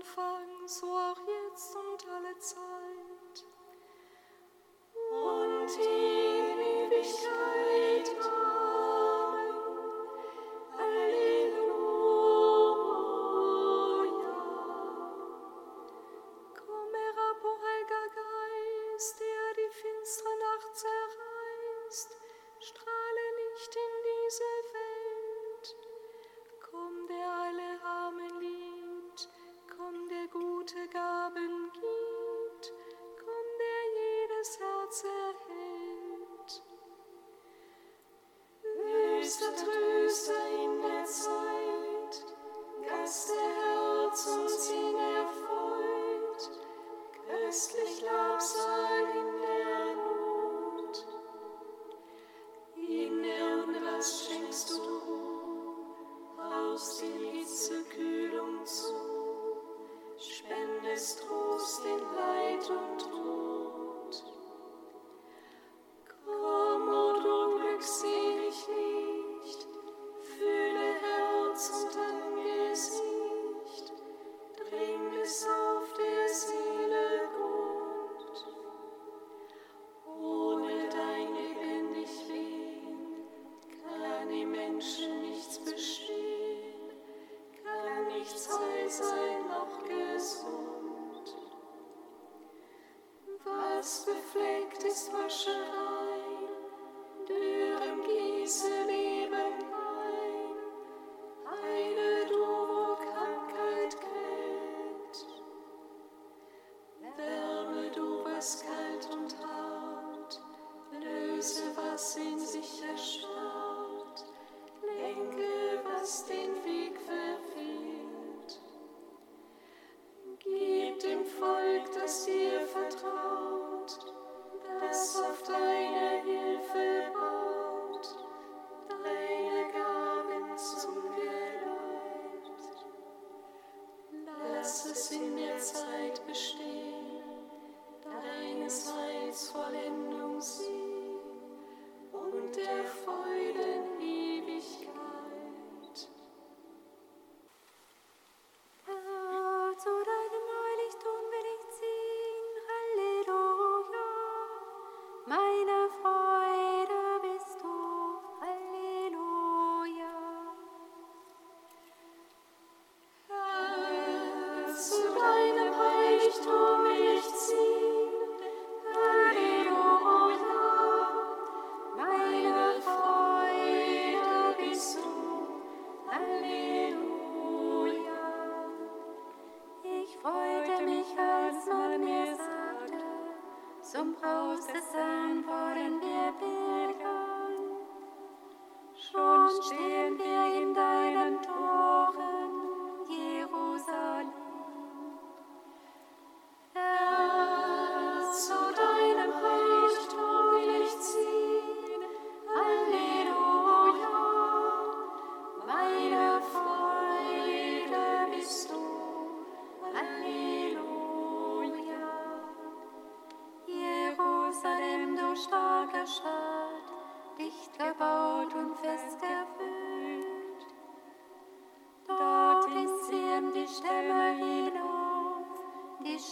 Anfang, so auch jetzt und was befleckt ist, waschen rein.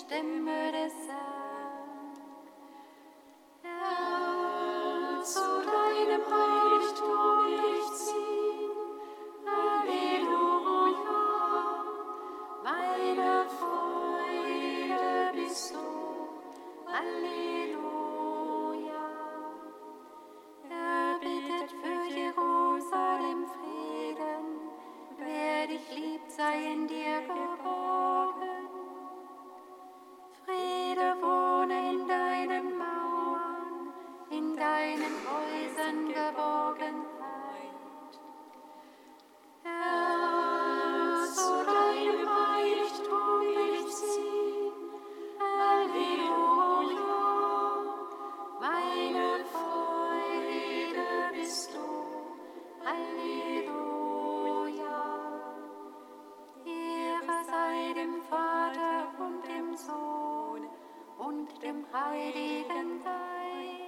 Stimme. dem Heiligen Geist.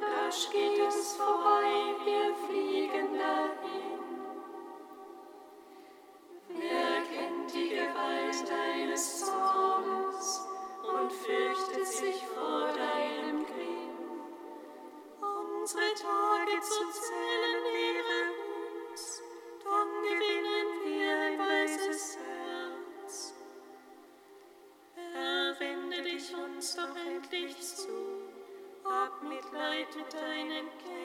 Rasch geht es vorbei, wir fliehen.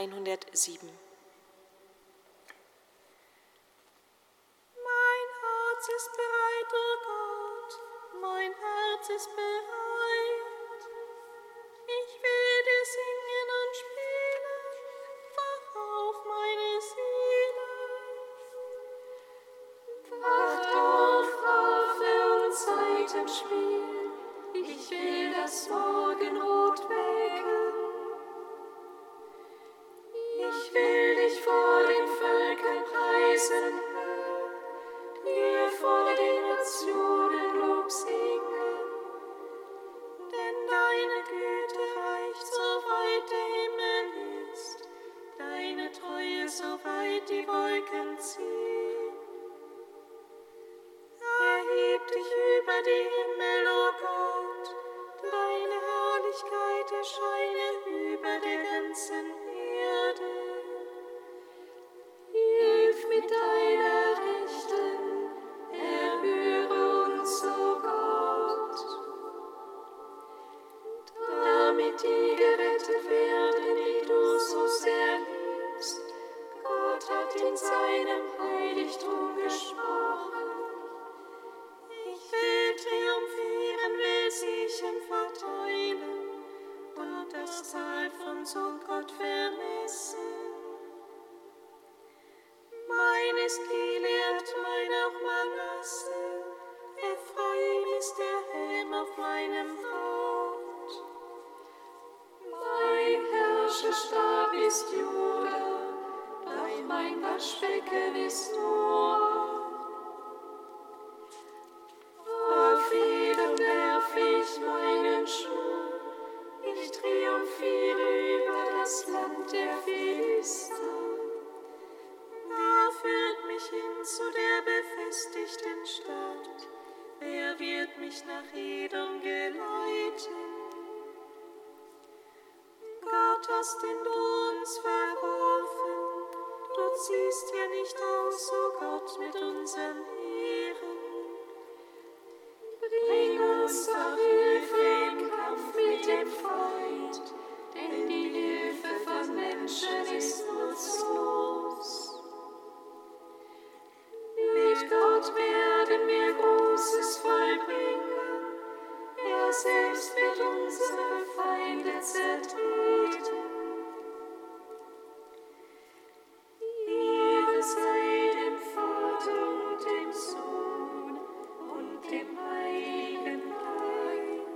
107. so die Wolken ziehen.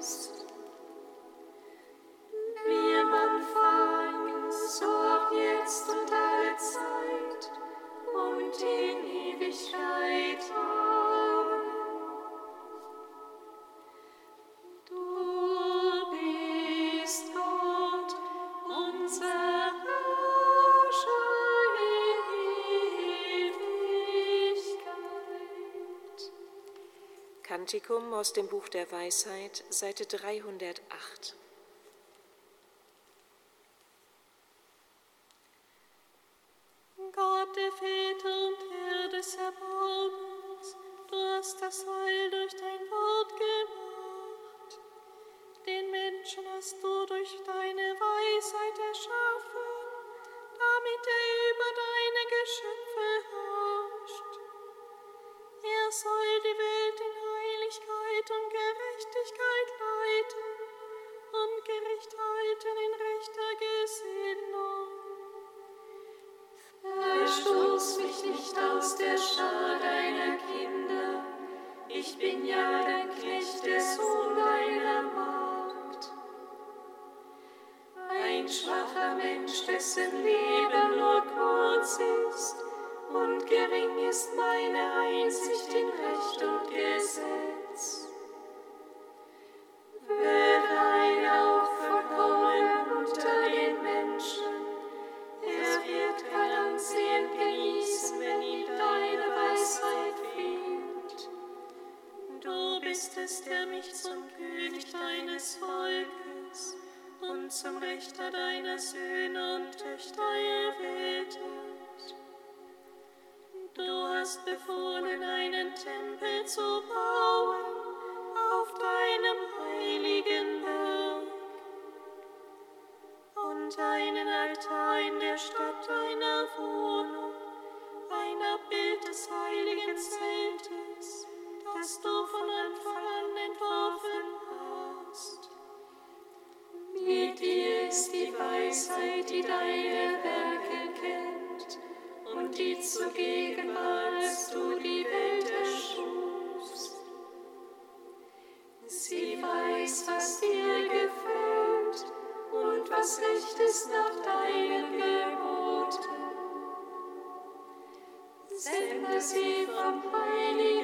Christ. Praktikum aus dem Buch der Weisheit, Seite 308. aus der Schar deiner Kinder. Ich bin ja dein Knecht, der Sohn deiner Magd. Ein schwacher Mensch, dessen Leben nur kurz ist, und gering ist meine Einsicht in Recht und Gesetz. das du von Anfang an entworfen hast. Mit dir ist die Weisheit, die deine Werke kennt und die zugegen war, als du die Welt erschufst. Sie weiß, was dir gefällt und was recht ist nach deinen Geboten. Sende sie vom Heiligen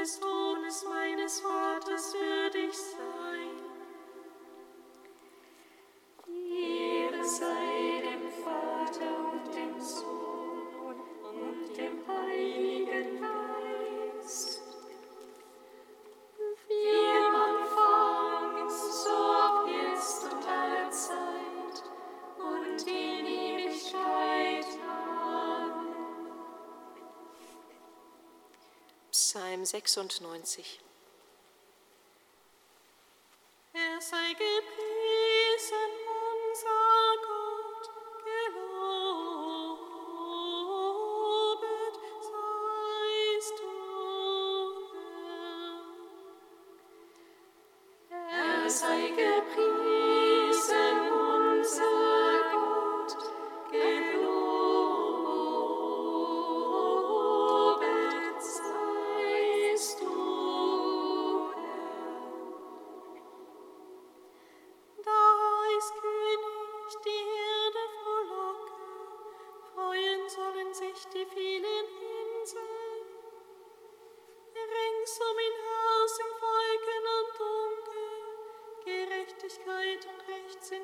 des Todes meines Vaters würdig sein. 96.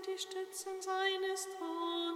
die Stützen seines Thrones.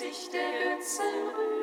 sich der Götzen rührt.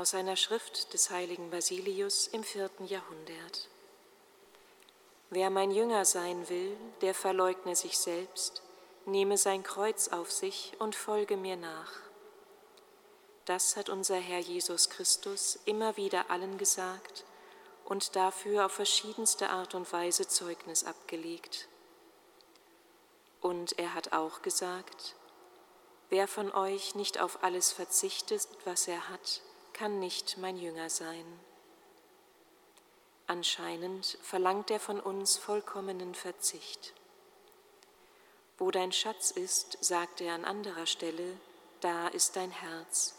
Aus einer Schrift des heiligen Basilius im vierten Jahrhundert. Wer mein Jünger sein will, der verleugne sich selbst, nehme sein Kreuz auf sich und folge mir nach. Das hat unser Herr Jesus Christus immer wieder allen gesagt und dafür auf verschiedenste Art und Weise Zeugnis abgelegt. Und er hat auch gesagt, wer von euch nicht auf alles verzichtet, was er hat, kann nicht mein Jünger sein. Anscheinend verlangt er von uns vollkommenen Verzicht. Wo dein Schatz ist, sagt er an anderer Stelle, da ist dein Herz.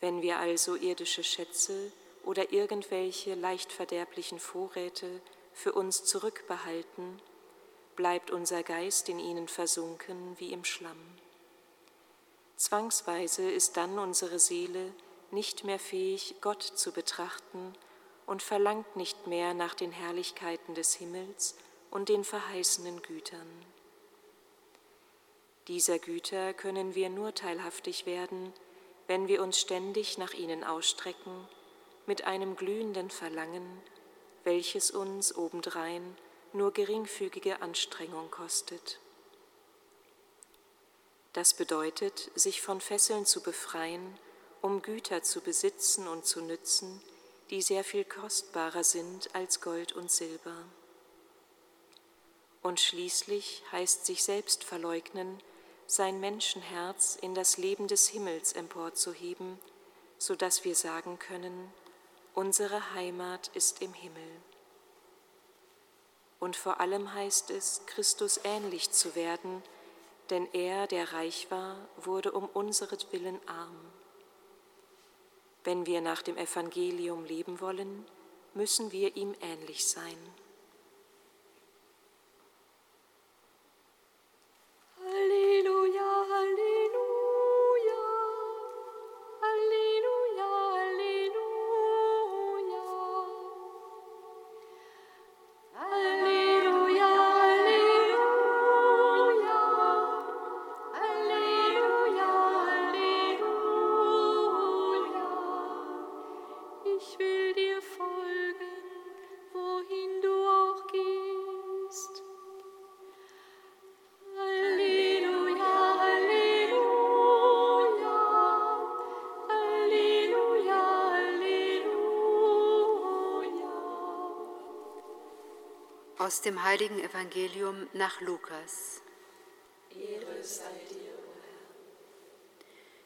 Wenn wir also irdische Schätze oder irgendwelche leicht verderblichen Vorräte für uns zurückbehalten, bleibt unser Geist in ihnen versunken wie im Schlamm. Zwangsweise ist dann unsere Seele nicht mehr fähig, Gott zu betrachten und verlangt nicht mehr nach den Herrlichkeiten des Himmels und den verheißenen Gütern. Dieser Güter können wir nur teilhaftig werden, wenn wir uns ständig nach ihnen ausstrecken, mit einem glühenden Verlangen, welches uns obendrein nur geringfügige Anstrengung kostet. Das bedeutet, sich von Fesseln zu befreien, um Güter zu besitzen und zu nützen, die sehr viel kostbarer sind als Gold und Silber. Und schließlich heißt sich selbst verleugnen, sein Menschenherz in das Leben des Himmels emporzuheben, so dass wir sagen können, unsere Heimat ist im Himmel. Und vor allem heißt es, Christus ähnlich zu werden, denn er, der reich war, wurde um unseretwillen arm. Wenn wir nach dem Evangelium leben wollen, müssen wir ihm ähnlich sein. Halleluja, Aus dem heiligen Evangelium nach Lukas.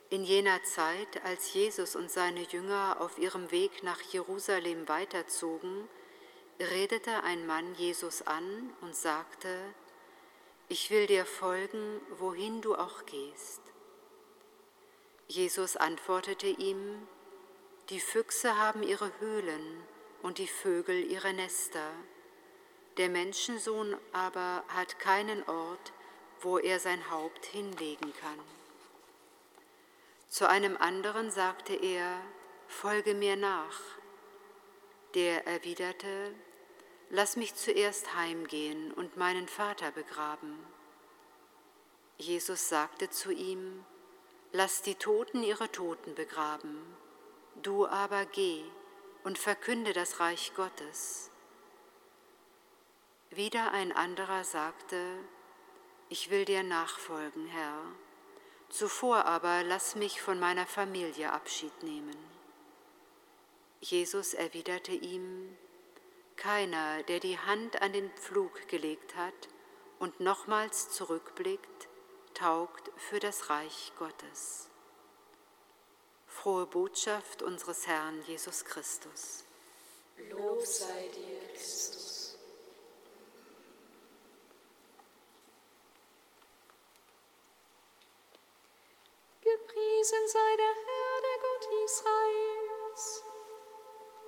In jener Zeit, als Jesus und seine Jünger auf ihrem Weg nach Jerusalem weiterzogen, redete ein Mann Jesus an und sagte, ich will dir folgen, wohin du auch gehst. Jesus antwortete ihm, die Füchse haben ihre Höhlen und die Vögel ihre Nester, der Menschensohn aber hat keinen Ort, wo er sein Haupt hinlegen kann. Zu einem anderen sagte er, Folge mir nach. Der erwiderte, Lass mich zuerst heimgehen und meinen Vater begraben. Jesus sagte zu ihm, Lass die Toten ihre Toten begraben, du aber geh und verkünde das Reich Gottes. Wieder ein anderer sagte, ich will dir nachfolgen, Herr, zuvor aber lass mich von meiner Familie Abschied nehmen. Jesus erwiderte ihm, Keiner, der die Hand an den Pflug gelegt hat und nochmals zurückblickt, taugt für das Reich Gottes. Frohe Botschaft unseres Herrn Jesus Christus. Lob sei dir, Christus. Gepriesen sei der Herr, der Gott Israels,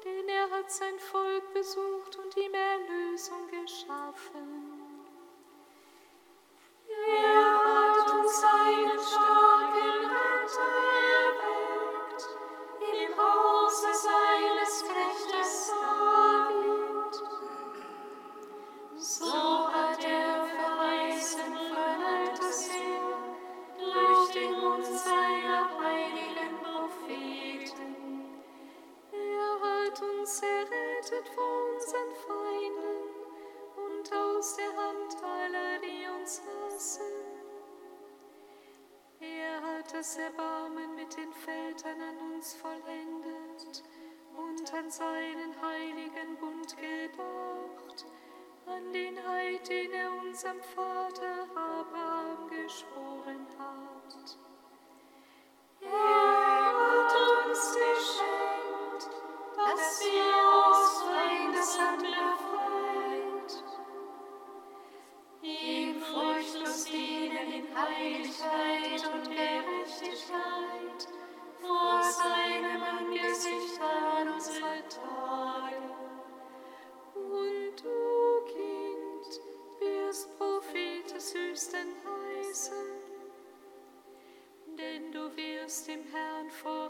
denn er hat sein Volk besucht und ihm Erlösung geschaffen. ist dem Herrn vor.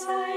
as I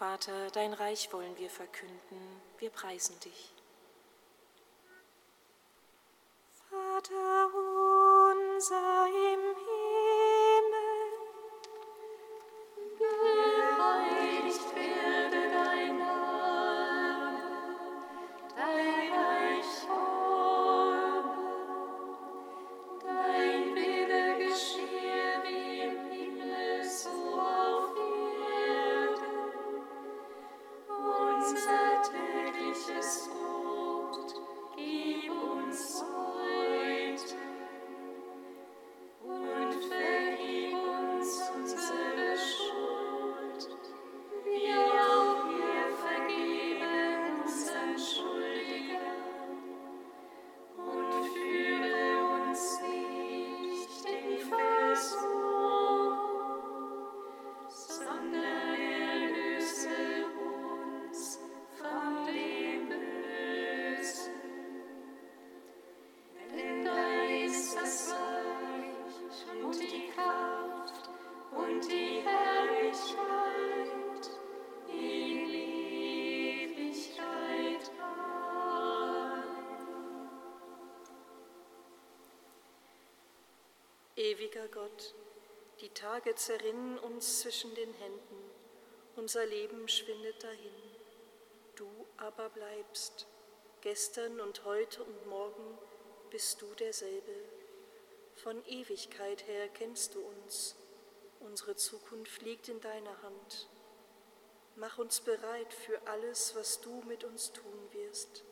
Vater, dein Reich wollen wir verkünden, wir preisen dich. Vater unser im Ewiger Gott, die Tage zerrinnen uns zwischen den Händen, unser Leben schwindet dahin. Du aber bleibst. Gestern und heute und morgen bist du derselbe. Von Ewigkeit her kennst du uns. Unsere Zukunft liegt in deiner Hand. Mach uns bereit für alles, was du mit uns tun wirst.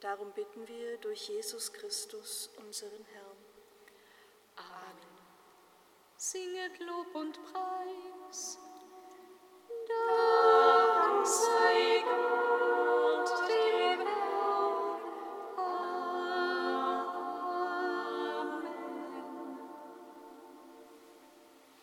Darum bitten wir durch Jesus Christus, unseren Herrn. Singet Lob und Preis.